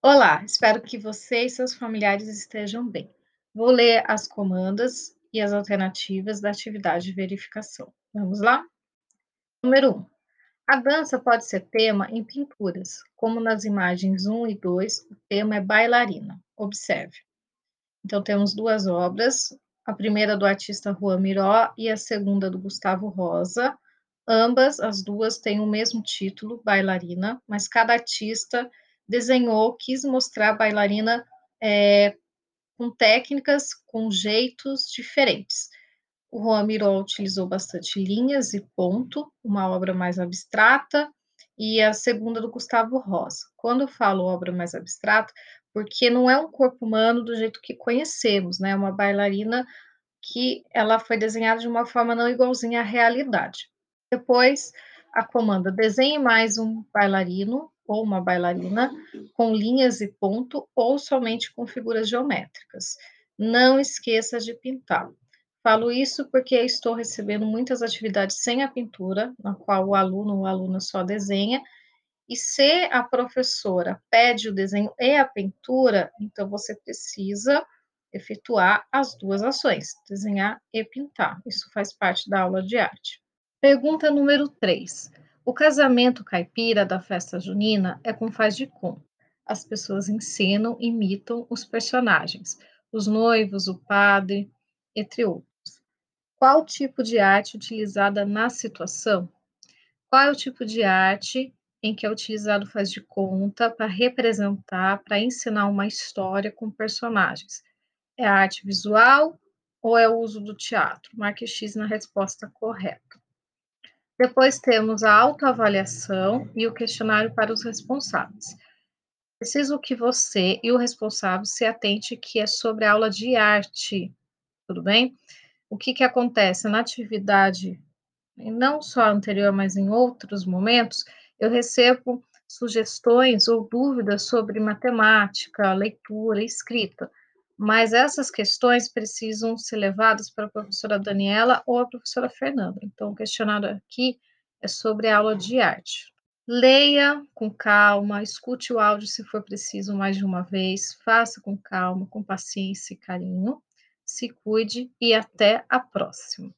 Olá, espero que você e seus familiares estejam bem. Vou ler as comandas e as alternativas da atividade de verificação. Vamos lá? Número 1. A dança pode ser tema em pinturas, como nas imagens 1 e 2, o tema é bailarina. Observe. Então, temos duas obras, a primeira do artista Juan Miró e a segunda do Gustavo Rosa. Ambas, as duas, têm o mesmo título, bailarina, mas cada artista desenhou, quis mostrar a bailarina é, com técnicas, com jeitos diferentes. O Juan Miró utilizou bastante linhas e ponto, uma obra mais abstrata, e a segunda do Gustavo Rosa. Quando eu falo obra mais abstrata, porque não é um corpo humano do jeito que conhecemos, né? É uma bailarina que ela foi desenhada de uma forma não igualzinha à realidade. Depois, a comanda desenhe mais um bailarino ou uma bailarina com linhas e ponto ou somente com figuras geométricas. Não esqueça de pintar. Falo isso porque estou recebendo muitas atividades sem a pintura, na qual o aluno ou aluna só desenha, e se a professora pede o desenho e a pintura, então você precisa efetuar as duas ações, desenhar e pintar. Isso faz parte da aula de arte. Pergunta número 3. O casamento caipira da festa junina é com faz de conta. As pessoas encenam, imitam os personagens, os noivos, o padre, entre outros. Qual tipo de arte utilizada na situação? Qual é o tipo de arte em que é utilizado faz de conta para representar, para ensinar uma história com personagens? É a arte visual ou é o uso do teatro? Marque X na resposta correta. Depois temos a autoavaliação e o questionário para os responsáveis. Preciso que você e o responsável se atente que é sobre a aula de arte, tudo bem? O que, que acontece na atividade, não só anterior, mas em outros momentos, eu recebo sugestões ou dúvidas sobre matemática, leitura, escrita. Mas essas questões precisam ser levadas para a professora Daniela ou a professora Fernanda. Então, o questionário aqui é sobre a aula de arte. Leia com calma, escute o áudio se for preciso mais de uma vez, faça com calma, com paciência e carinho. Se cuide e até a próxima.